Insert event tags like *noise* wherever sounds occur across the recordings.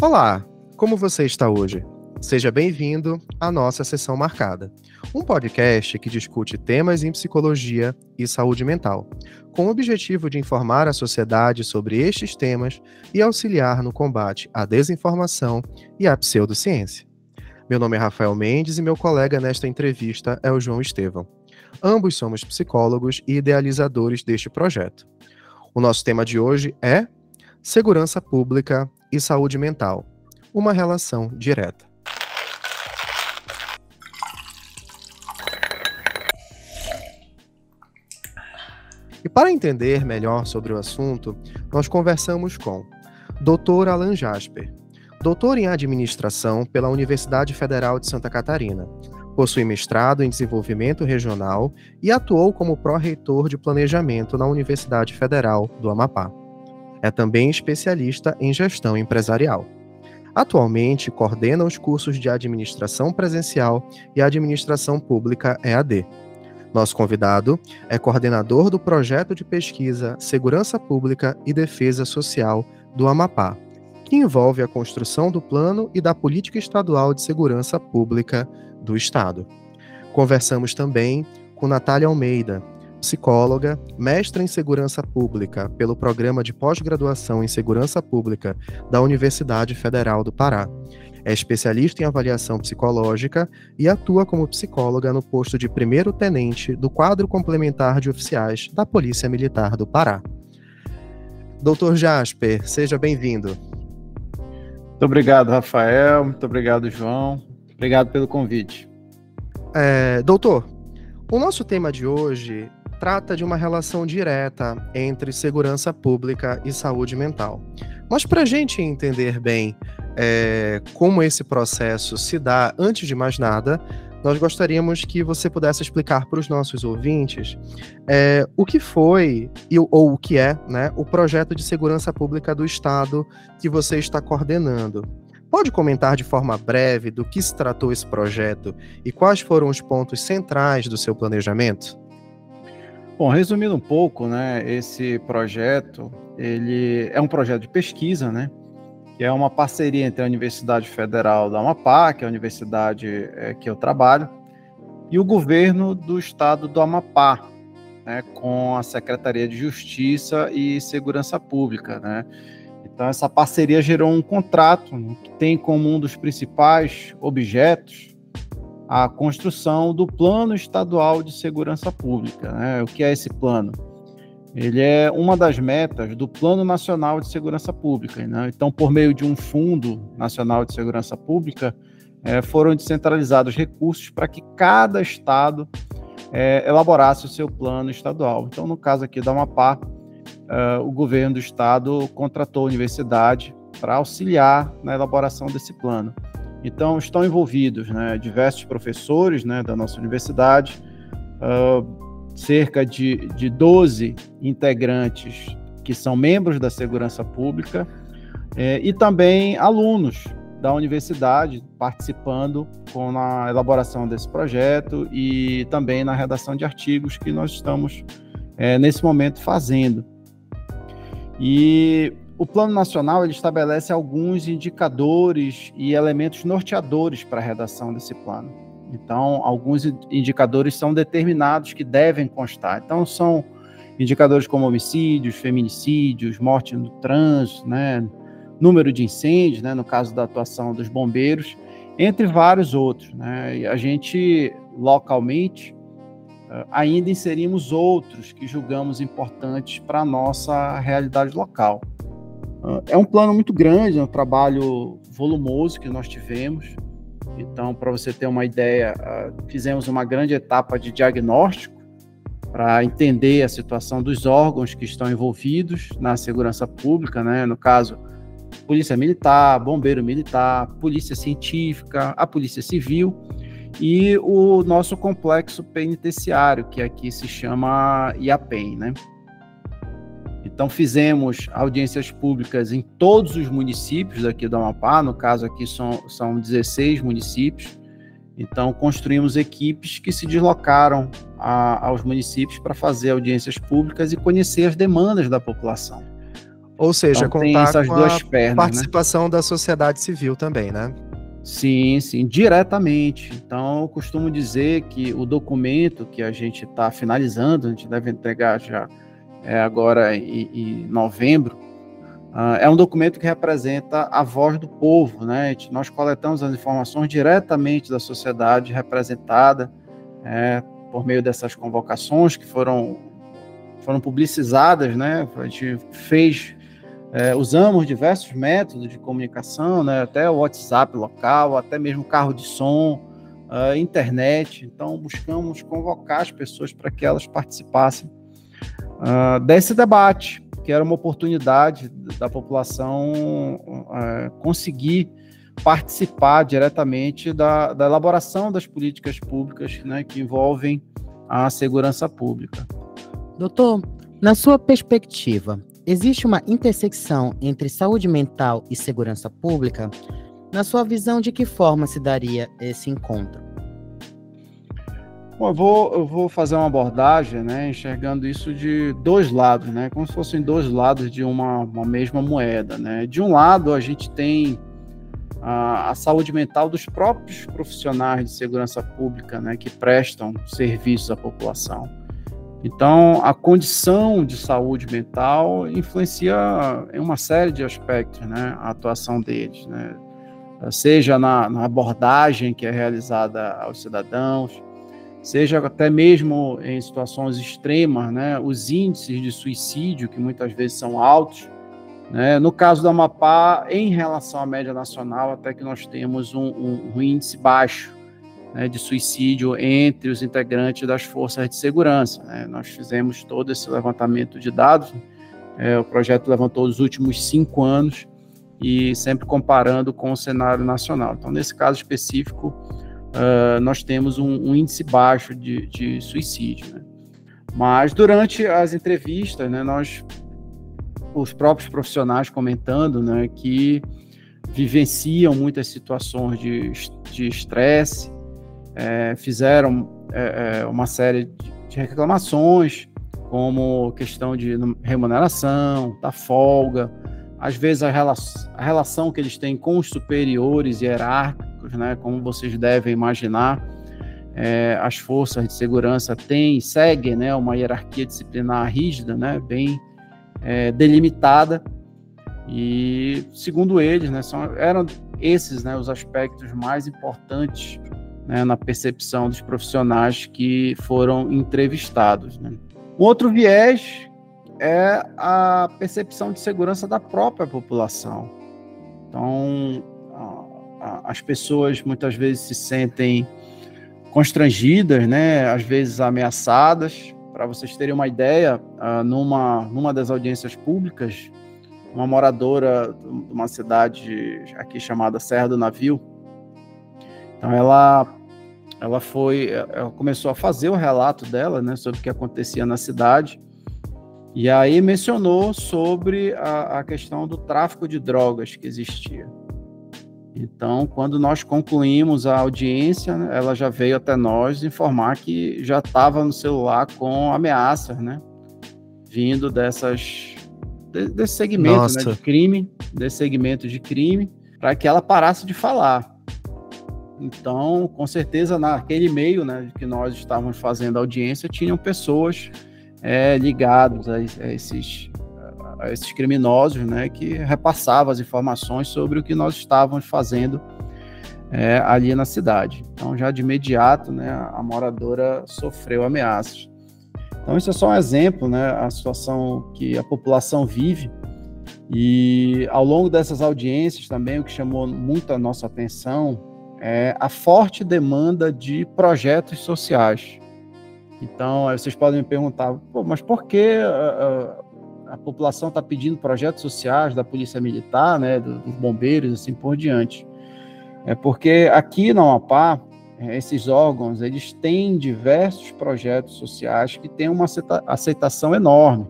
Olá, como você está hoje? Seja bem-vindo à nossa sessão marcada, um podcast que discute temas em psicologia e saúde mental, com o objetivo de informar a sociedade sobre estes temas e auxiliar no combate à desinformação e à pseudociência. Meu nome é Rafael Mendes e meu colega nesta entrevista é o João Estevão. Ambos somos psicólogos e idealizadores deste projeto. O nosso tema de hoje é Segurança Pública e saúde mental, uma relação direta. E para entender melhor sobre o assunto, nós conversamos com Dr. Alan Jasper, doutor em administração pela Universidade Federal de Santa Catarina. Possui mestrado em desenvolvimento regional e atuou como pró-reitor de planejamento na Universidade Federal do Amapá. É também especialista em gestão empresarial. Atualmente, coordena os cursos de administração presencial e administração pública EAD. Nosso convidado é coordenador do projeto de pesquisa Segurança Pública e Defesa Social do Amapá, que envolve a construção do plano e da política estadual de segurança pública do Estado. Conversamos também com Natália Almeida, psicóloga, mestra em segurança pública pelo programa de pós-graduação em segurança pública da Universidade Federal do Pará. É especialista em avaliação psicológica e atua como psicóloga no posto de primeiro tenente do quadro complementar de oficiais da Polícia Militar do Pará. Doutor Jasper, seja bem-vindo. Muito obrigado, Rafael. Muito obrigado, João. Obrigado pelo convite. É, doutor, o nosso tema de hoje trata de uma relação direta entre segurança pública e saúde mental. Mas para a gente entender bem é, como esse processo se dá, antes de mais nada, nós gostaríamos que você pudesse explicar para os nossos ouvintes é, o que foi e, ou o que é né, o projeto de segurança pública do Estado que você está coordenando. Pode comentar de forma breve do que se tratou esse projeto e quais foram os pontos centrais do seu planejamento? Bom, resumindo um pouco, né, esse projeto, ele é um projeto de pesquisa, né, que é uma parceria entre a Universidade Federal da Amapá, que é a universidade é, que eu trabalho, e o governo do estado do Amapá, né, com a Secretaria de Justiça e Segurança Pública, né. Então essa parceria gerou um contrato né, que tem como um dos principais objetos a construção do Plano Estadual de Segurança Pública. Né? O que é esse plano? Ele é uma das metas do Plano Nacional de Segurança Pública. Né? Então, por meio de um Fundo Nacional de Segurança Pública, é, foram descentralizados recursos para que cada estado é, elaborasse o seu plano estadual. Então, no caso aqui da Amapá, é, o governo do estado contratou a universidade para auxiliar na elaboração desse plano. Então, estão envolvidos né, diversos professores né, da nossa universidade, uh, cerca de, de 12 integrantes que são membros da segurança pública, eh, e também alunos da universidade participando com a elaboração desse projeto e também na redação de artigos que nós estamos eh, nesse momento fazendo. E o Plano Nacional ele estabelece alguns indicadores e elementos norteadores para a redação desse plano. Então, alguns indicadores são determinados que devem constar. Então, são indicadores como homicídios, feminicídios, morte no trânsito, né, número de incêndios, né, no caso da atuação dos bombeiros, entre vários outros. Né, e a gente, localmente, eh, ainda inserimos outros que julgamos importantes para a nossa realidade local. É um plano muito grande, é um trabalho volumoso que nós tivemos. Então, para você ter uma ideia, ah, fizemos uma grande etapa de diagnóstico para entender a situação dos órgãos que estão envolvidos na segurança pública, né? No caso, Polícia Militar, Bombeiro Militar, Polícia Científica, a Polícia Civil e o nosso complexo penitenciário, que aqui se chama IAPEN, né? Então, fizemos audiências públicas em todos os municípios daqui do Amapá, no caso aqui são, são 16 municípios. Então, construímos equipes que se deslocaram a, aos municípios para fazer audiências públicas e conhecer as demandas da população. Ou seja, então, contar com a pernas, né? participação né? da sociedade civil também, né? Sim, sim, diretamente. Então, eu costumo dizer que o documento que a gente está finalizando, a gente deve entregar já é, agora em, em novembro, uh, é um documento que representa a voz do povo, né? Nós coletamos as informações diretamente da sociedade representada é, por meio dessas convocações que foram, foram publicizadas, né? A gente fez é, usamos diversos métodos de comunicação, né, até o WhatsApp local, até mesmo carro de som, uh, internet. Então, buscamos convocar as pessoas para que elas participassem uh, desse debate, que era uma oportunidade da população uh, conseguir participar diretamente da, da, elaboração das políticas públicas né, que envolvem a segurança pública. Doutor, na sua perspectiva, Existe uma intersecção entre saúde mental e segurança pública? Na sua visão, de que forma se daria esse encontro? Bom, eu vou, eu vou fazer uma abordagem, né, enxergando isso de dois lados, né, como se fossem dois lados de uma, uma mesma moeda. Né. De um lado, a gente tem a, a, saúde mental dos próprios profissionais de segurança pública, né, que prestam serviços à população. Então, a condição de saúde mental influencia em uma série de aspectos, né, a atuação deles, né, seja na, na abordagem que é realizada aos cidadãos, seja até mesmo em situações extremas, né, os índices de suicídio, que muitas vezes são altos, né, no caso da Amapá, em relação à média nacional, até que nós temos um, um, um índice baixo, né, de suicídio entre os integrantes das forças de segurança. Né? Nós fizemos todo esse levantamento de dados, é, o projeto levantou os últimos cinco anos e sempre comparando com o cenário nacional. Então, nesse caso específico, uh, nós temos um, um, índice baixo de, de suicídio. Né? Mas durante as entrevistas, né, nós, os próprios profissionais comentando né, que vivenciam muitas situações de estresse, é, fizeram é, é, uma série de reclamações, como questão de remuneração, da folga, às vezes a, rela a relação que eles têm com os superiores hierárquicos, né, como vocês devem imaginar, é, as forças de segurança têm, seguem né, uma hierarquia disciplinar rígida, né, bem é, delimitada, e segundo eles, né, são, eram esses né, os aspectos mais importantes né, na percepção dos profissionais que foram entrevistados. Né. Um outro viés é a percepção de segurança da própria população. Então, as pessoas muitas vezes se sentem constrangidas, né, às vezes ameaçadas. Para vocês terem uma ideia, uh, numa, numa das audiências públicas, uma moradora de uma cidade aqui chamada Serra do Navio, então ela ela foi, ela começou a fazer o relato dela, né, sobre o que acontecia na cidade, e aí mencionou sobre a, a questão do tráfico de drogas que existia. Então, quando nós concluímos a audiência, né, ela já veio até nós informar que já estava no celular com ameaças, né, vindo dessas desse segmento né, de crime, desse segmento de crime, para que ela parasse de falar. Então, com certeza, naquele meio né, que nós estávamos fazendo audiência, tinham pessoas é, ligadas a, a, esses, a esses criminosos né, que repassavam as informações sobre o que nós estávamos fazendo é, ali na cidade. Então, já de imediato, né, a moradora sofreu ameaças. Então, isso é só um exemplo, né, a situação que a população vive. E ao longo dessas audiências também, o que chamou muito a nossa atenção é a forte demanda de projetos sociais. Então, vocês podem me perguntar, mas por que a, população está pedindo projetos sociais da Polícia Militar, né, dos bombeiros, assim por diante? É porque aqui na Amapá, é, esses órgãos, eles têm diversos projetos sociais que têm uma aceitação enorme.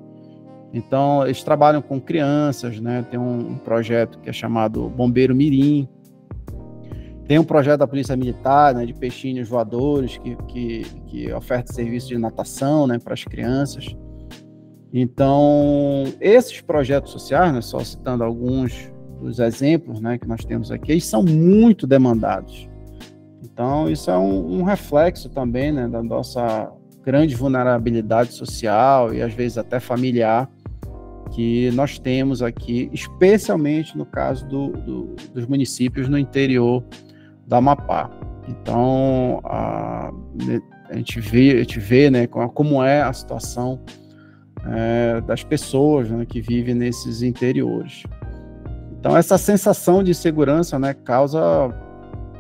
Então, eles trabalham com crianças, né? Tem um projeto que é chamado Bombeiro Mirim, tem um projeto da Polícia Militar, né, de peixinhos voadores, que, que, que oferta serviço de natação né, para as crianças. Então, esses projetos sociais, né, só citando alguns dos exemplos né, que nós temos aqui, eles são muito demandados. Então, isso é um, um reflexo também né, da nossa grande vulnerabilidade social e às vezes até familiar que nós temos aqui, especialmente no caso do, do, dos municípios no interior do Amapá. Então, a, a gente vê, a gente vê né, como é a situação é, das pessoas né, que vivem nesses interiores. Então, essa sensação de segurança né, causa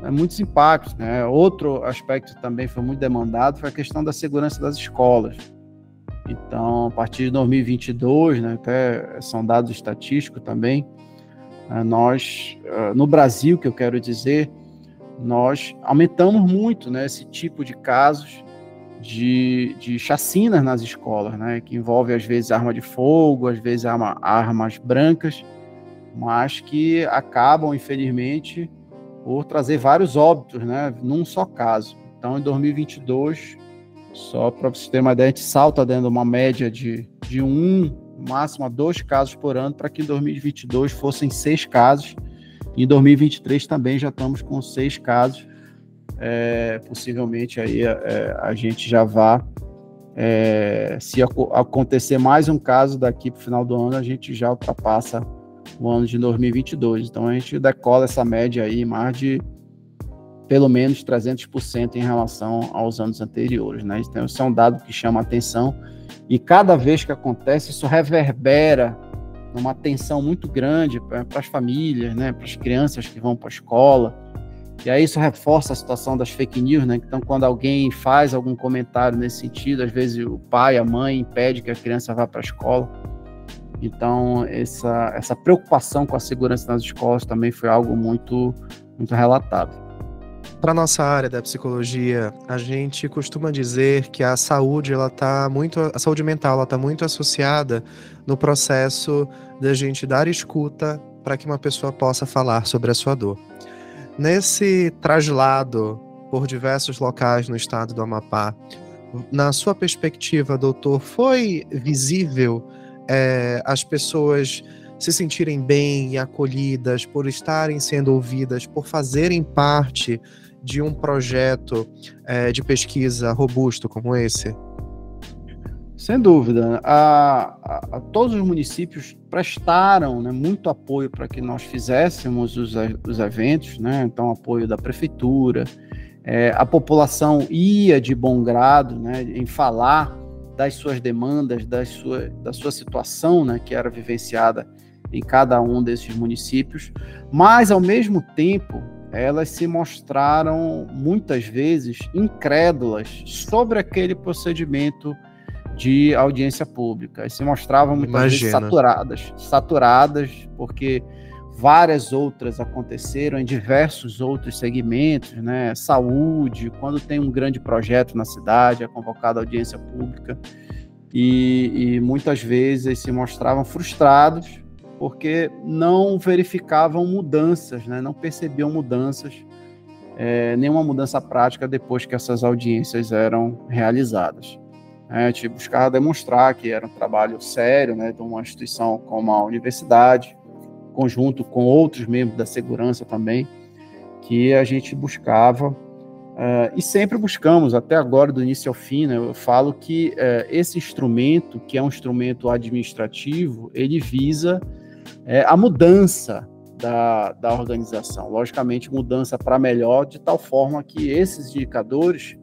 né, muitos impactos. Né? Outro aspecto também foi muito demandado foi a questão da segurança das escolas. Então, a partir de 2022, né, até são dados estatísticos também, né, nós, ah, no Brasil, que eu quero dizer, nós aumentamos muito né, esse tipo de casos de, de chacinas nas escolas, né, que envolve às vezes arma de fogo, às vezes arma, armas brancas, mas que acabam, infelizmente, por trazer vários óbitos, né, num só caso. Então, em 2022, só para você ter uma ideia, gente salta dentro de uma média de, de um, máximo a dois casos por ano, para que em 2022 fossem seis casos. Em 2023 também já estamos com seis casos. É, possivelmente aí é, a gente já vá, é, se ac acontecer mais um caso daqui para o final do ano, a gente já ultrapassa o ano de 2022. Então a gente decola essa média aí, mais de pelo menos 300% em relação aos anos anteriores. Né? Então, isso é um dado que chama atenção e cada vez que acontece, isso reverbera numa tensão muito grande para as famílias, né? para as crianças que vão para a escola. E aí isso reforça a situação das fake news, né? Então, quando alguém faz algum comentário nesse sentido, às vezes o pai, a mãe impede que a criança vá para a escola. Então, essa, essa preocupação com a segurança nas escolas também foi algo muito, muito relatado. Para nossa área da psicologia, a gente costuma dizer que a saúde ela tá muito, a saúde mental ela tá muito associada no processo da gente dar escuta para que uma pessoa possa falar sobre a sua dor. Nesse traslado por diversos locais no estado do Amapá, na sua perspectiva, doutor, foi visível é, as pessoas se sentirem bem e acolhidas, por estarem sendo ouvidas, por fazerem parte de um projeto é, de pesquisa robusto como esse? Sem dúvida. A, a, a todos os municípios prestaram né, muito apoio para que nós fizéssemos os, os eventos, né? então apoio da prefeitura, é, a população ia de bom grado né, em falar das suas demandas, da sua, da sua situação né, que era vivenciada em cada um desses municípios, mas ao mesmo tempo elas se mostraram muitas vezes incrédulas sobre aquele procedimento de audiência pública. E se mostravam muitas Imagina. vezes saturadas, saturadas, porque várias outras aconteceram em diversos outros segmentos, né? Saúde, quando tem um grande projeto na cidade, é convocada audiência pública, e, e muitas vezes se mostravam frustrados porque não verificavam mudanças, né? não percebiam mudanças, é, nenhuma mudança prática depois que essas audiências eram realizadas. É, a gente buscava demonstrar que era um trabalho sério né, de uma instituição como a universidade, conjunto com outros membros da segurança também, que a gente buscava Uh, e sempre buscamos, até agora, do início ao fim, né, eu falo que uh, esse instrumento, que é um instrumento administrativo, ele visa é, a mudança da, da organização. Logicamente, mudança para melhor, de tal forma que esses indicadores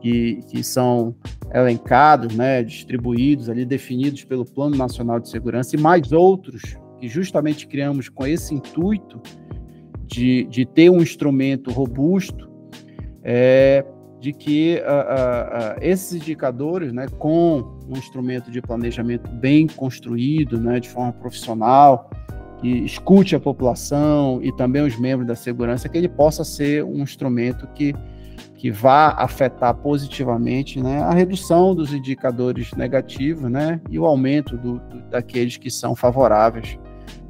que, que são elencados, né, distribuídos ali, definidos pelo Plano Nacional de Segurança e mais outros que justamente criamos com esse intuito de, de ter um instrumento robusto, é, de que uh, uh, uh, esses indicadores, né, com um instrumento de planejamento bem construído, né, de forma profissional, que escute a população e também os membros da segurança, que ele possa ser um instrumento que, que vá afetar positivamente né, a redução dos indicadores negativos né, e o aumento do, do, daqueles que são favoráveis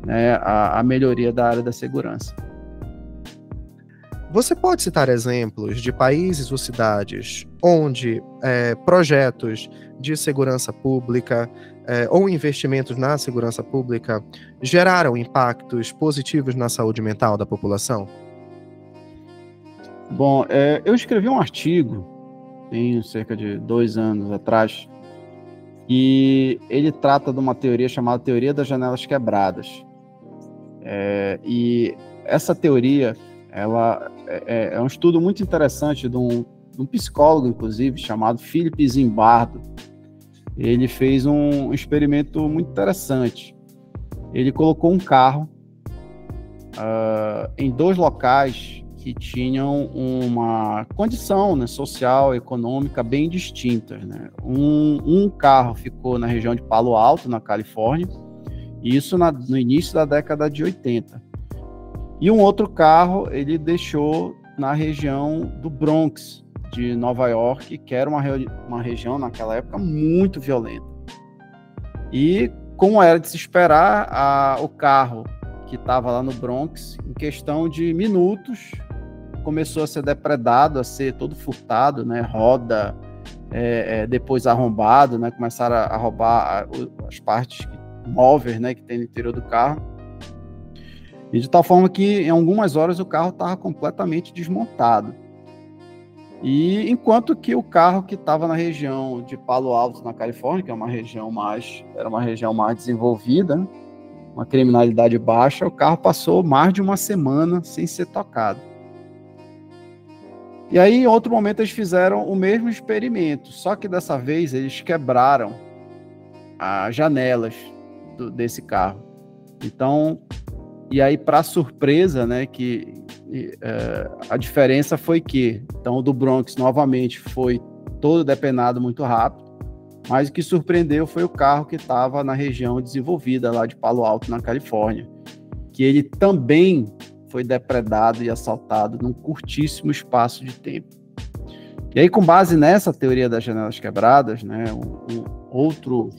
né, à, à melhoria da área da segurança. Você pode citar exemplos de países ou cidades onde é, projetos de segurança pública é, ou investimentos na segurança pública geraram impactos positivos na saúde mental da população? Bom, é, eu escrevi um artigo, tem cerca de dois anos atrás, e ele trata de uma teoria chamada teoria das janelas quebradas. É, e essa teoria, ela é, é, é um estudo muito interessante de um, de um psicólogo, inclusive, chamado Philip Zimbardo, ele fez um experimento muito interessante. Ele colocou um carro uh, em dois locais que tinham uma condição né, social, econômica bem distintas. Né? Um, um, carro ficou na região de Palo Alto, na Califórnia, isso na, no início da década de 80. E um outro carro ele deixou na região do Bronx, de Nova York, que era uma, uma região naquela época muito violenta. E como era de se esperar, a, o carro que estava lá no Bronx, em questão de minutos, começou a ser depredado, a ser todo furtado, né? Roda, é, é, depois arrombado, né? Começaram a, roubar a, as partes móveis, né? Que tem no interior do carro. E de tal forma que em algumas horas o carro estava completamente desmontado. E enquanto que o carro que estava na região de Palo Alto, na Califórnia, que é uma região mais era uma região mais desenvolvida, né? uma criminalidade baixa, o carro passou mais de uma semana sem ser tocado. E aí, em outro momento, eles fizeram o mesmo experimento, só que dessa vez eles quebraram as janelas do, desse carro. Então, e aí, para surpresa, né, que é, a diferença foi que, então, o do Bronx novamente foi todo depenado muito rápido, mas o que surpreendeu foi o carro que estava na região desenvolvida lá de Palo Alto, na Califórnia, que ele também foi depredado e assaltado num curtíssimo espaço de tempo. E aí, com base nessa teoria das janelas quebradas, né, um, um outro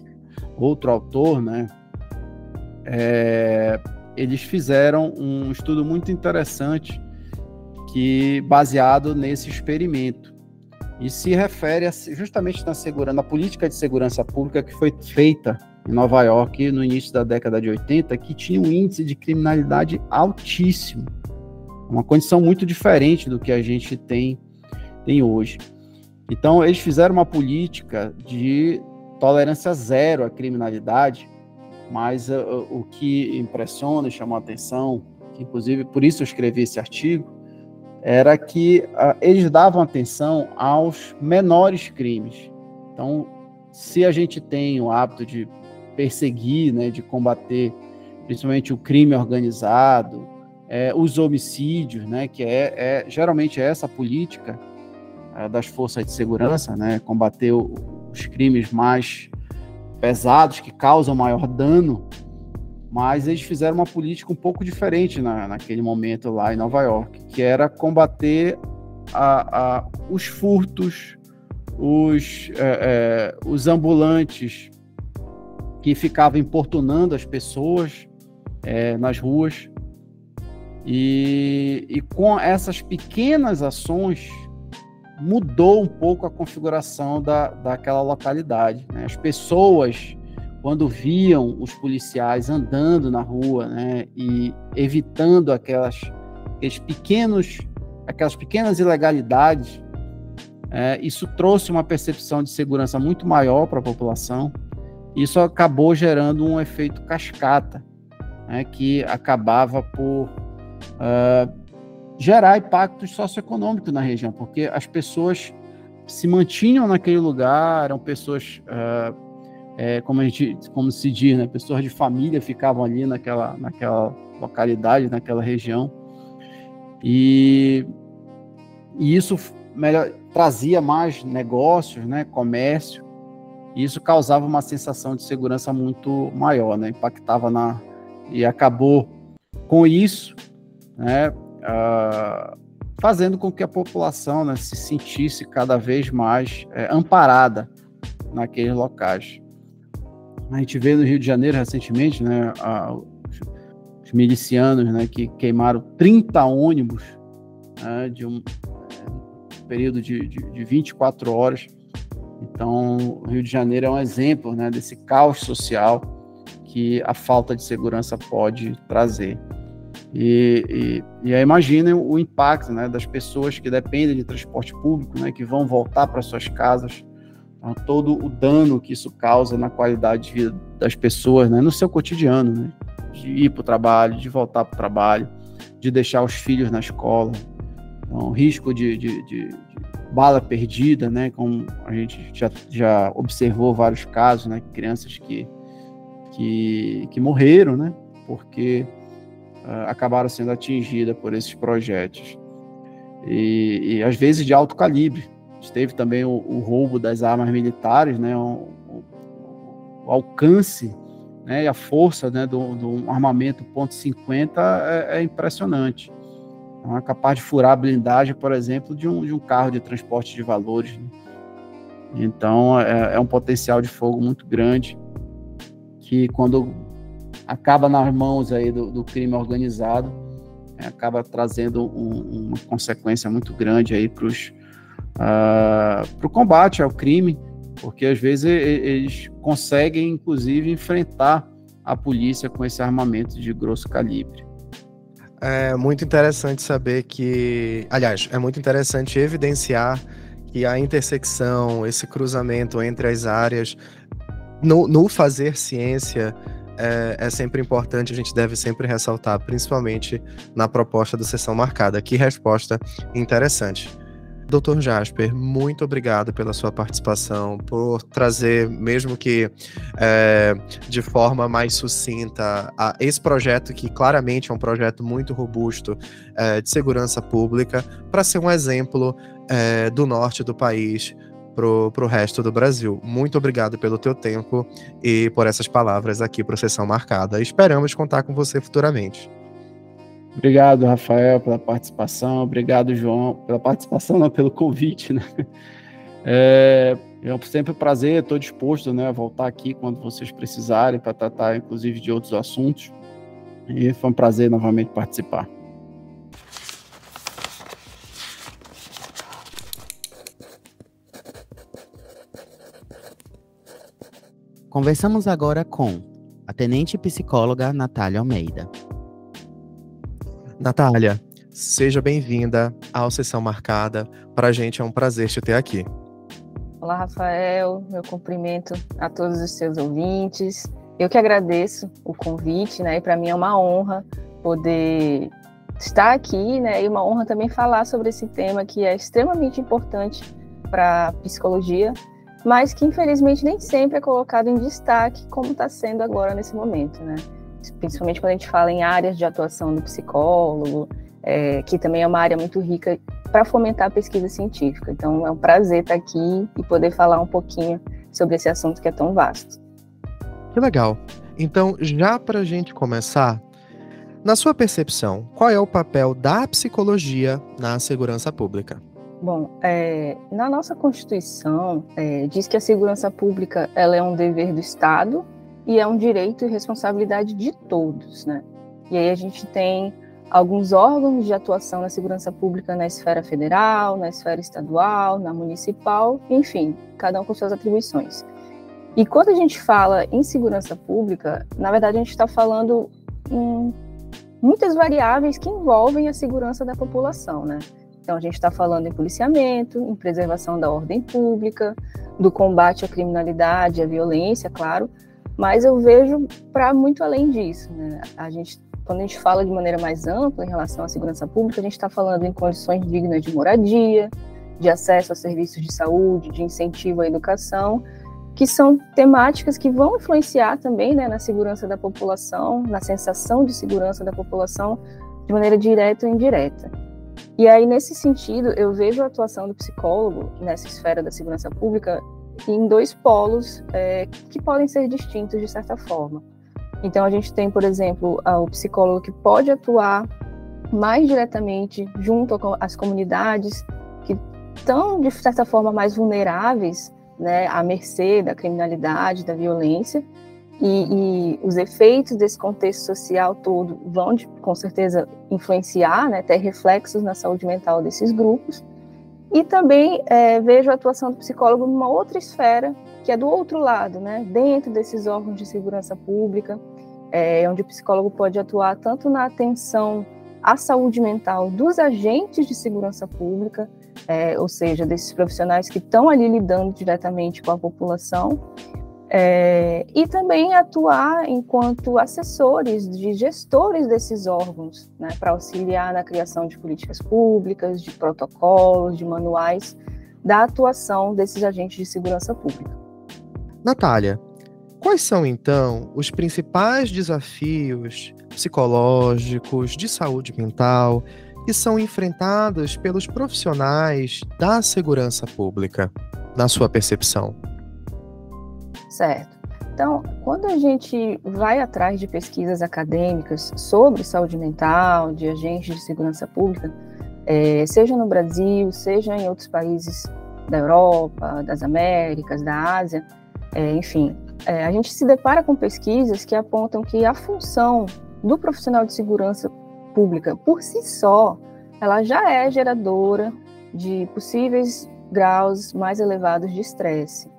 outro autor, né, é, eles fizeram um estudo muito interessante que baseado nesse experimento e se refere a, justamente na segurança, na política de segurança pública que foi feita em Nova York no início da década de 80, que tinha um índice de criminalidade altíssimo, uma condição muito diferente do que a gente tem, tem hoje. Então, eles fizeram uma política de tolerância zero à criminalidade, mas uh, o que impressiona e chamou a atenção, que inclusive por isso eu escrevi esse artigo, era que uh, eles davam atenção aos menores crimes. Então, se a gente tem o hábito de perseguir, né, de combater principalmente o crime organizado, é, os homicídios, né, que é, é geralmente é essa política é, das forças de segurança, né, combater o, os crimes mais pesados que causam maior dano, mas eles fizeram uma política um pouco diferente na, naquele momento lá em Nova York, que era combater a, a, os furtos, os, é, é, os ambulantes que ficavam importunando as pessoas é, nas ruas. E, e com essas pequenas ações, mudou um pouco a configuração da, daquela localidade. Né? As pessoas, quando viam os policiais andando na rua né, e evitando aquelas, aqueles pequenos, aquelas pequenas ilegalidades, é, isso trouxe uma percepção de segurança muito maior para a população. Isso acabou gerando um efeito cascata, né, que acabava por uh, gerar impactos socioeconômicos na região, porque as pessoas se mantinham naquele lugar, eram pessoas, uh, é, como a gente, como se diz, né, pessoas de família ficavam ali naquela, naquela localidade, naquela região, e, e isso melhor, trazia mais negócios, né, comércio, e isso causava uma sensação de segurança muito maior, né, impactava na e acabou com isso, né, uh, fazendo com que a população né, se sentisse cada vez mais é, amparada naqueles locais. A gente vê no Rio de Janeiro recentemente, né, a, os, os, milicianos né, que queimaram 30 ônibus né, de um período de, de, de 24 horas. Então, o Rio de Janeiro é um exemplo né, desse caos social que a falta de segurança pode trazer. E, e, e aí imaginem o impacto né, das pessoas que dependem de transporte público, né, que vão voltar para suas casas, então, todo o dano que isso causa na qualidade de vida das pessoas, né, no seu cotidiano, né, de ir para o trabalho, de voltar para o trabalho, de deixar os filhos na escola, então, risco de, de, de, de, bala perdida, né, como a gente já, já observou vários casos, né, crianças que, que, que morreram, né, porque uh, acabaram sendo atingidas por esses projéteis. E, e, às vezes de alto calibre. Teve também o, o roubo das armas militares, né, o, o, o alcance né, e a força né, do, do armamento .50 é, é impressionante. É capaz de furar a blindagem, por exemplo, de um, de um carro de transporte de valores. Né? Então, é, é um potencial de fogo muito grande que, quando acaba nas mãos aí do, do crime organizado, é, acaba trazendo um, uma consequência muito grande aí para uh, o combate ao crime, porque às vezes eles conseguem, inclusive, enfrentar a polícia com esse armamento de grosso calibre. É muito interessante saber que, aliás, é muito interessante evidenciar que a intersecção, esse cruzamento entre as áreas, no, no fazer ciência, é, é, sempre importante, a gente deve sempre ressaltar, principalmente na proposta da sessão marcada. Que resposta interessante. Doutor Jasper, muito obrigado pela sua participação, por trazer, mesmo que é, de forma mais sucinta, a, esse projeto, que claramente é um projeto muito robusto é, de segurança pública, para ser um exemplo é, do norte do país para o resto do Brasil. Muito obrigado pelo teu tempo e por essas palavras aqui para Sessão Marcada. Esperamos contar com você futuramente. Obrigado, Rafael, pela participação. Obrigado, João, pela participação, não, pelo convite. Né? É, é sempre um prazer, estou disposto né, a voltar aqui quando vocês precisarem para tratar, inclusive, de outros assuntos. E foi um prazer novamente participar. Conversamos agora com a tenente psicóloga Natália Almeida. Natália, seja bem-vinda à Sessão Marcada. Para a gente é um prazer te ter aqui. Olá, Rafael. Meu cumprimento a todos os seus ouvintes. Eu que agradeço o convite, né? E para mim é uma honra poder estar aqui, né? E uma honra também falar sobre esse tema que é extremamente importante para psicologia mas que infelizmente nem sempre é colocado em destaque como está sendo agora nesse momento, né? Principalmente quando a gente fala em áreas de atuação do psicólogo, é, que também é uma área muito rica para fomentar a pesquisa científica. Então é um prazer estar aqui e poder falar um pouquinho sobre esse assunto que é tão vasto. Que legal. Então, já para a gente começar, na sua percepção, qual é o papel da psicologia na segurança pública? Bom, é, na nossa Constituição é, diz que a segurança pública ela é um dever do Estado e é um direito e responsabilidade de todos, né? E aí a gente tem alguns órgãos de atuação na segurança pública na esfera federal, na esfera estadual, na municipal, enfim, cada um com suas atribuições. E quando a gente fala em segurança pública, na verdade a gente está falando em muitas variáveis que envolvem a segurança da população, né? Então, a gente está falando em policiamento, em preservação da ordem pública, do combate à criminalidade, à violência, claro, mas eu vejo para muito além disso. Né? A gente, quando a gente fala de maneira mais ampla em relação à segurança pública, a gente está falando em condições dignas de moradia, de acesso a serviços de saúde, de incentivo à educação, que são temáticas que vão influenciar também né, na segurança da população, na sensação de segurança da população, de maneira direta ou indireta. E aí, nesse sentido, eu vejo a atuação do psicólogo nessa esfera da segurança pública em dois polos é, que podem ser distintos de certa forma. Então, a gente tem, por exemplo, o psicólogo que pode atuar mais diretamente junto às comunidades que estão, de certa forma, mais vulneráveis né, à mercê da criminalidade, da violência, e, e, os efeitos desse contexto social todo vão, com certeza, influenciar, né, ter reflexos na saúde mental desses grupos. E também é, vejo a atuação do psicólogo numa outra esfera, que é do outro lado, né? dentro desses órgãos de segurança pública, é, onde o psicólogo pode atuar tanto na atenção à saúde mental dos agentes de segurança pública, é, ou seja, desses profissionais que estão ali lidando diretamente com a população, é, e também atuar enquanto assessores de gestores desses órgãos, né, para auxiliar na criação de políticas públicas, de protocolos, de manuais da atuação desses agentes de segurança pública. Natália, quais são então os principais desafios psicológicos, de saúde mental, que são enfrentados pelos profissionais da segurança pública, na sua percepção? Certo. Então, quando a gente vai atrás de pesquisas acadêmicas sobre saúde mental, de agentes de segurança pública, é, seja no Brasil, seja em outros países da Europa, das Américas, da Ásia, é, enfim, é, a gente se depara com pesquisas que apontam que a função do profissional de segurança pública, por si só, ela já é geradora de possíveis graus mais elevados de estresse.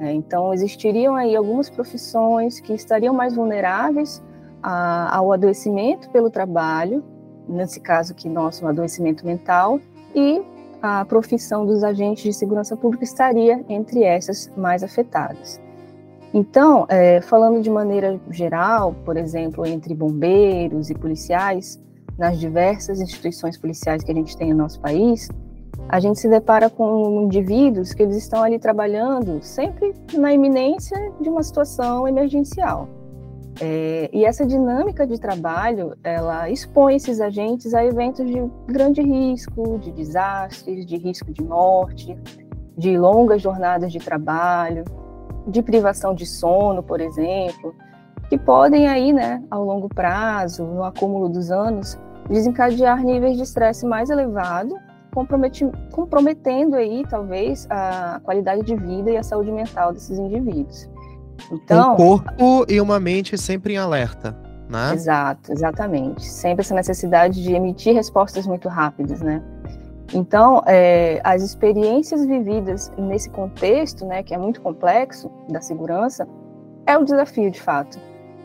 É, então, existiriam aí algumas profissões que estariam mais vulneráveis a, ao adoecimento pelo trabalho, nesse caso aqui nosso, um adoecimento mental, e a profissão dos agentes de segurança pública estaria entre essas mais afetadas. Então, é, falando de maneira geral, por exemplo, entre bombeiros e policiais, nas diversas instituições policiais que a gente tem no nosso país, a gente se depara com indivíduos que eles estão ali trabalhando sempre na iminência de uma situação emergencial. É, e essa dinâmica de trabalho, ela expõe esses agentes a eventos de grande risco, de desastres, de risco de morte, de longas jornadas de trabalho, de privação de sono, por exemplo, que podem aí, né, ao longo prazo, no acúmulo dos anos, desencadear níveis de estresse mais elevado comprometendo aí, talvez, a qualidade de vida e a saúde mental desses indivíduos. Então, um corpo e uma mente sempre em alerta, né? Exato, exatamente. Sempre essa necessidade de emitir respostas muito rápidas, né? Então, é, as experiências vividas nesse contexto, né, que é muito complexo da segurança, é o desafio de fato.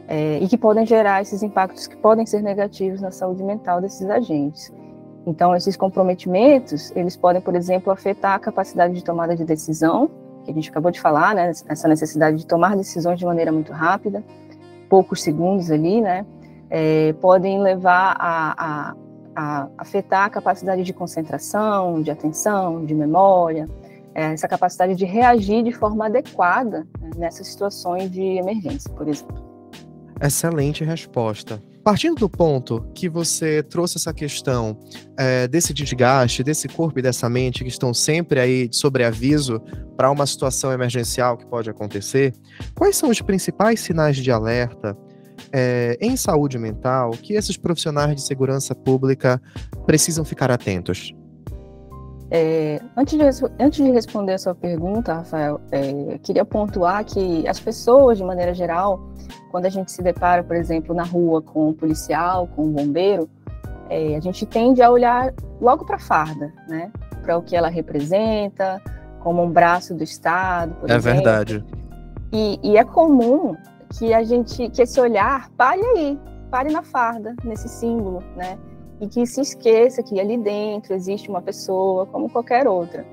É, e que podem gerar esses impactos que podem ser negativos na saúde mental desses agentes. Então, esses comprometimentos, eles podem, por exemplo, afetar a capacidade de tomada de decisão, que a gente acabou de falar, né, essa necessidade de tomar decisões de maneira muito rápida, poucos segundos ali, né, é, podem levar a, a, a, afetar a capacidade de concentração, de atenção, de memória, é, essa capacidade de reagir de forma adequada né, nessas situações de emergência, por exemplo. Excelente resposta. Partindo do ponto que você trouxe essa questão é, desse desgaste, desse corpo e dessa mente que estão sempre aí sobre aviso para uma situação emergencial que pode acontecer, quais são os principais sinais de alerta é, em saúde mental que esses profissionais de segurança pública precisam ficar atentos? É, antes, de, antes de responder a sua pergunta, Rafael, é, queria pontuar que as pessoas, de maneira geral, quando a gente se depara, por exemplo, na rua com um policial, com um bombeiro, é, a gente tende a olhar logo para a farda, né? Para o que ela representa, como um braço do Estado, por é exemplo. É verdade. E, e é comum que a gente, que esse olhar pare aí, pare na farda, nesse símbolo, né? E que se esqueça que ali dentro existe uma pessoa como qualquer outra.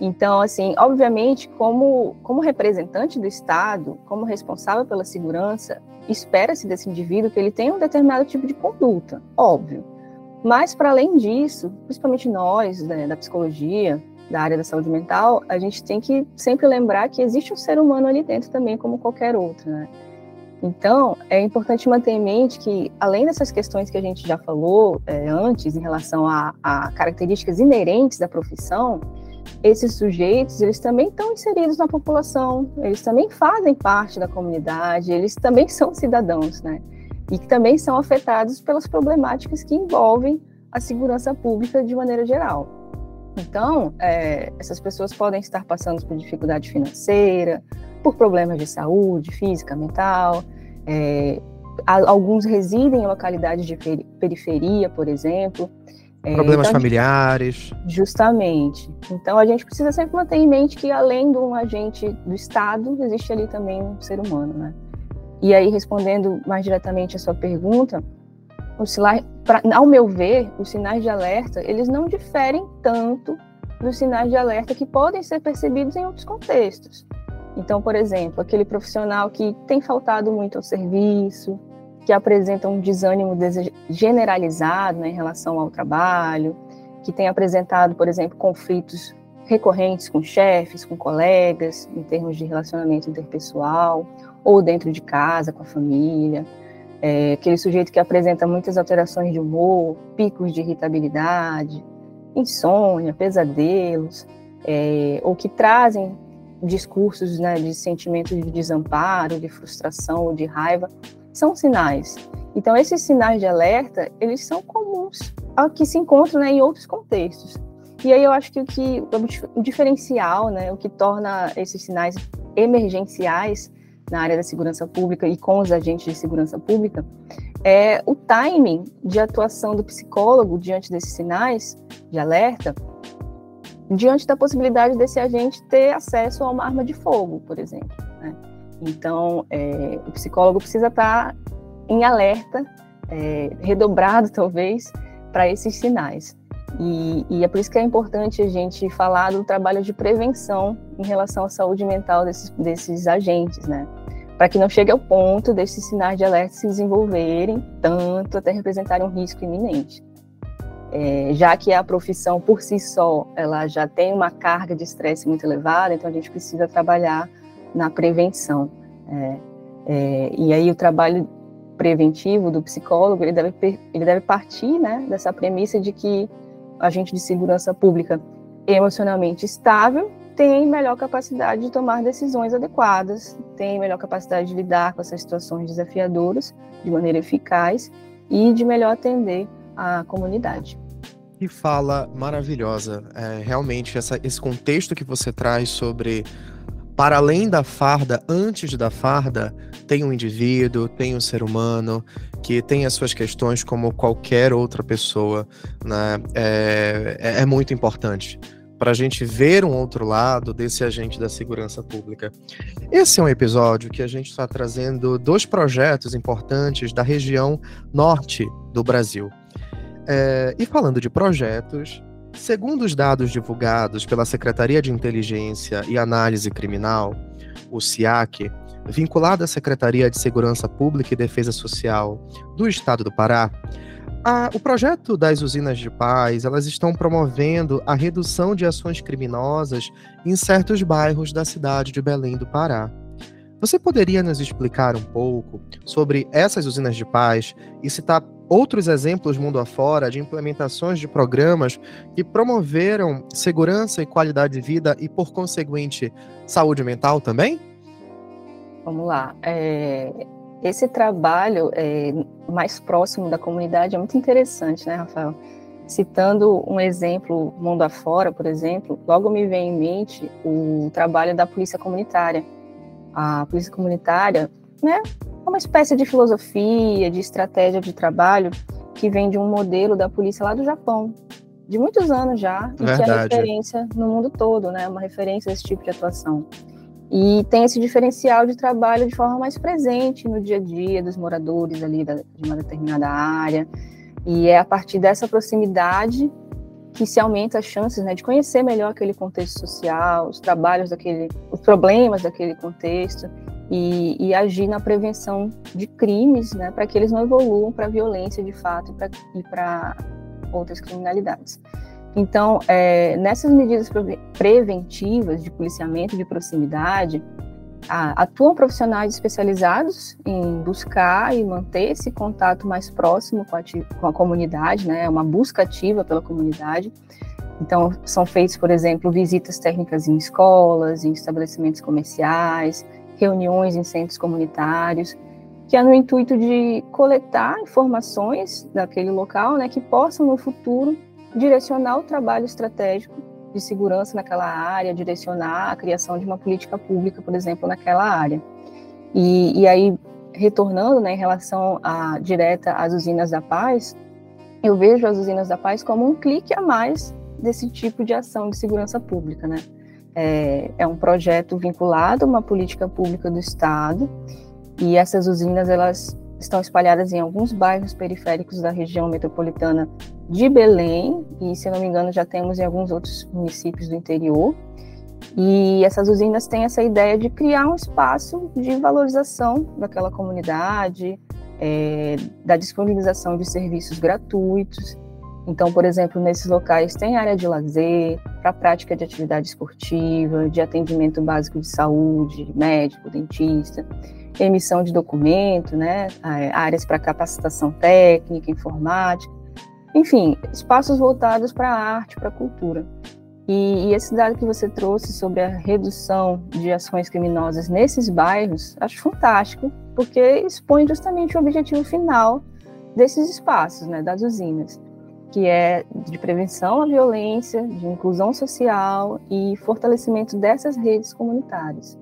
Então, assim, obviamente, como, como representante do Estado, como responsável pela segurança, espera-se desse indivíduo que ele tenha um determinado tipo de conduta, óbvio. Mas, para além disso, principalmente nós, né, da psicologia, da área da saúde mental, a gente tem que sempre lembrar que existe um ser humano ali dentro também, como qualquer outro, né? Então, é importante manter em mente que, além dessas questões que a gente já falou é, antes, em relação a, a, características inerentes da profissão, esses sujeitos, eles também estão inseridos na população, eles também fazem parte da comunidade, eles também *laughs* são cidadãos, né? E que também são afetados pelas problemáticas que envolvem a segurança pública de maneira geral. Então, é, essas pessoas podem estar passando por dificuldade financeira, por problemas de saúde, física, mental. É, alguns residem em localidades de periferia, por exemplo. É, Problemas então, familiares. Justamente. Então a gente precisa sempre manter em mente que além de um agente do Estado, existe ali também um ser humano, né? E aí, respondendo mais diretamente a sua pergunta, pra, ao meu ver, os sinais de alerta, eles não diferem tanto dos sinais de alerta que podem ser percebidos em outros contextos. Então, por exemplo, aquele profissional que tem faltado muito ao serviço, que apresenta um desânimo generalizado né, em relação ao trabalho, que tem apresentado, por exemplo, conflitos recorrentes com chefes, com colegas, em termos de relacionamento interpessoal, ou dentro de casa, com a família. É, aquele sujeito que apresenta muitas alterações de humor, picos de irritabilidade, insônia, pesadelos, é, ou que trazem discursos né, de sentimento de desamparo, de frustração ou de raiva, são sinais. Então, esses sinais de alerta, eles são comuns ao que se encontram né, em outros contextos. E aí eu acho que o, que, o diferencial, né, o que torna esses sinais emergenciais na área da segurança pública e com os agentes de segurança pública é o timing de atuação do psicólogo diante desses sinais de alerta, diante da possibilidade desse agente ter acesso a uma arma de fogo, por exemplo. Né? Então, é, o psicólogo precisa estar em alerta, é, redobrado *laughs* talvez, para esses sinais. E, e, é por isso que é importante a gente falar do trabalho de prevenção em relação à saúde mental desses, desses agentes, né? Para que não chegue ao ponto desses sinais de alerta se desenvolverem tanto até representarem um risco iminente. É, já que a profissão por si só ela já tem uma carga de estresse muito elevada, então a gente precisa trabalhar na prevenção. É, é, e aí o trabalho preventivo do psicólogo ele deve ele deve partir né, dessa premissa de que agente de segurança pública emocionalmente estável tem melhor capacidade de tomar decisões adequadas, tem melhor capacidade de lidar com essas situações desafiadoras de maneira eficaz e de melhor atender a comunidade. Que fala maravilhosa. É, realmente, essa, esse contexto que você traz sobre para além da farda, antes da farda, tem um indivíduo, tem um ser humano que tem as suas questões como qualquer outra pessoa, né? É, é, é muito importante para a gente ver um outro lado desse agente da segurança pública. Esse é um episódio que a gente está trazendo dois projetos importantes da região norte do Brasil. É, e falando de projetos, Segundo os dados divulgados pela Secretaria de Inteligência e Análise Criminal, o SIAC, vinculado à Secretaria de Segurança Pública e Defesa Social do Estado do Pará, a, o projeto das usinas de paz, elas estão promovendo a redução de ações criminosas em certos bairros da cidade de Belém do Pará. Você poderia nos explicar um pouco sobre essas usinas de paz e citar outros exemplos mundo afora de implementações de programas que promoveram segurança e qualidade de vida e, por conseguinte, saúde mental também? Vamos lá. É, esse trabalho é, mais próximo da comunidade é muito interessante, né, Rafael? Citando um exemplo mundo afora, por exemplo, logo me vem em mente o trabalho da polícia comunitária. A polícia comunitária, né, uma espécie de filosofia, de estratégia de trabalho que vem de um modelo da polícia lá do Japão, de muitos anos já, e que é referência no mundo todo, né? Uma referência a esse tipo de atuação. E tem esse diferencial de trabalho de forma mais presente no dia a dia dos moradores ali da, de uma determinada área. E é a partir dessa proximidade que se aumenta as chances né, de conhecer melhor aquele contexto social, os trabalhos daquele, os problemas daquele contexto e, e agir na prevenção de crimes, né, para que eles não evoluam para violência de fato e para outras criminalidades. Então, é, nessas medidas preventivas de policiamento de proximidade, atuam profissionais especializados em buscar e manter esse contato mais próximo com a, com a comunidade, né, uma busca ativa pela comunidade. Então, são feitos, por exemplo, visitas técnicas em escolas, em estabelecimentos comerciais, reuniões em centros comunitários, que é no intuito de coletar informações daquele local, né, que possam no futuro direcionar o trabalho estratégico de segurança naquela área, direcionar a criação de uma política pública, por exemplo, naquela área. E, e aí, retornando né, em relação a, direta às usinas da paz, eu vejo as usinas da paz como um clique a mais desse tipo de ação de segurança pública, né? É, é um projeto vinculado a uma política pública do Estado e essas usinas elas estão espalhadas em alguns bairros periféricos da região metropolitana de Belém e, se não me engano, já temos em alguns outros municípios do interior. E essas usinas têm essa ideia de criar um espaço de valorização daquela comunidade, é, da disponibilização de serviços gratuitos. Então, por exemplo, nesses locais tem área de lazer, para prática de atividade esportiva, de atendimento básico de saúde, médico, dentista, emissão de documento, né, áreas para capacitação técnica, informática, enfim, espaços voltados para a arte, para a cultura. E, e, esse dado que você trouxe sobre a redução de ações criminosas nesses bairros, acho fantástico, porque expõe justamente o objetivo final desses espaços, né, das usinas, que é de prevenção à violência, de inclusão social e fortalecimento dessas redes comunitárias.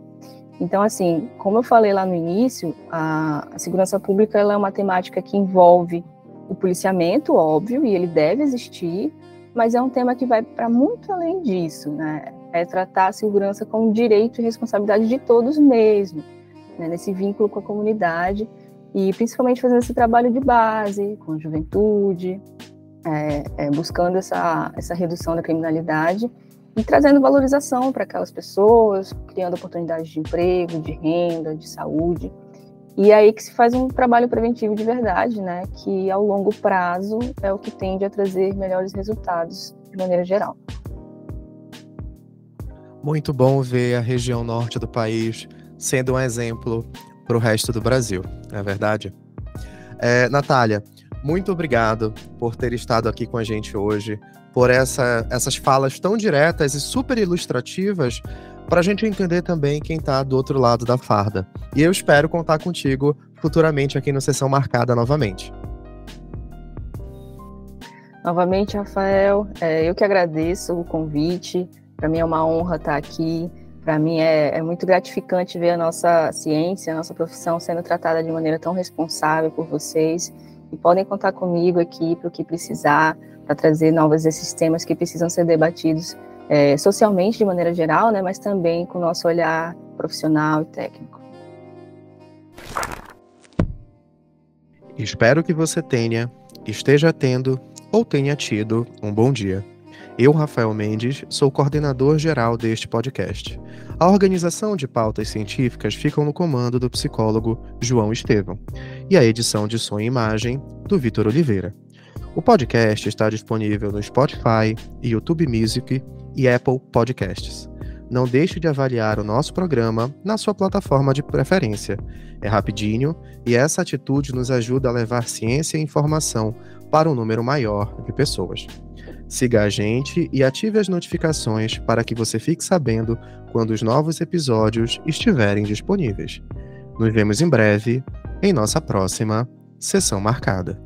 Então, assim, como eu falei lá no início, a, a segurança pública é uma temática que envolve o policiamento, óbvio, e ele deve existir, mas é um tema que vai para muito além disso, né? É tratar a segurança como direito e responsabilidade de todos mesmo, né? nesse vínculo com a comunidade e principalmente fazendo esse trabalho de base com a juventude, é, é, buscando essa, essa redução da criminalidade e trazendo valorização para aquelas pessoas, criando oportunidades de emprego, de renda, de saúde. E é aí que se faz um trabalho preventivo de verdade, né? Que ao longo prazo é o que tende a trazer melhores resultados de maneira geral. Muito bom ver a região norte do país sendo um exemplo para o resto do Brasil, não é verdade? É, Natália, muito obrigado por ter estado aqui com a gente hoje, por essa, essas falas tão diretas e super ilustrativas para a gente entender também quem está do outro lado da farda. E eu espero contar contigo futuramente aqui no Sessão Marcada novamente. Novamente, Rafael, é, eu que agradeço o convite. Para mim é uma honra estar aqui. Para mim é, é, muito gratificante ver a nossa ciência, a nossa profissão sendo tratada de maneira tão responsável por vocês. E podem contar comigo aqui para o que precisar, para trazer novos esses temas que precisam ser debatidos é, socialmente de maneira geral, né, mas também com o nosso olhar profissional e técnico. Espero que você tenha, esteja tendo ou tenha tido um bom dia. Eu, Rafael Mendes, sou coordenador geral deste podcast. A organização de pautas científicas fica no comando do psicólogo João Estevão e a edição de som e imagem do Vitor Oliveira. O podcast está disponível no Spotify, YouTube Music e Apple Podcasts. Não deixe de avaliar o nosso programa na sua plataforma de preferência. É rapidinho e essa atitude nos ajuda a levar ciência e informação para um número maior de pessoas. Siga a gente e ative as notificações para que você fique sabendo quando os novos episódios estiverem disponíveis. Nos vemos em breve em nossa próxima sessão marcada.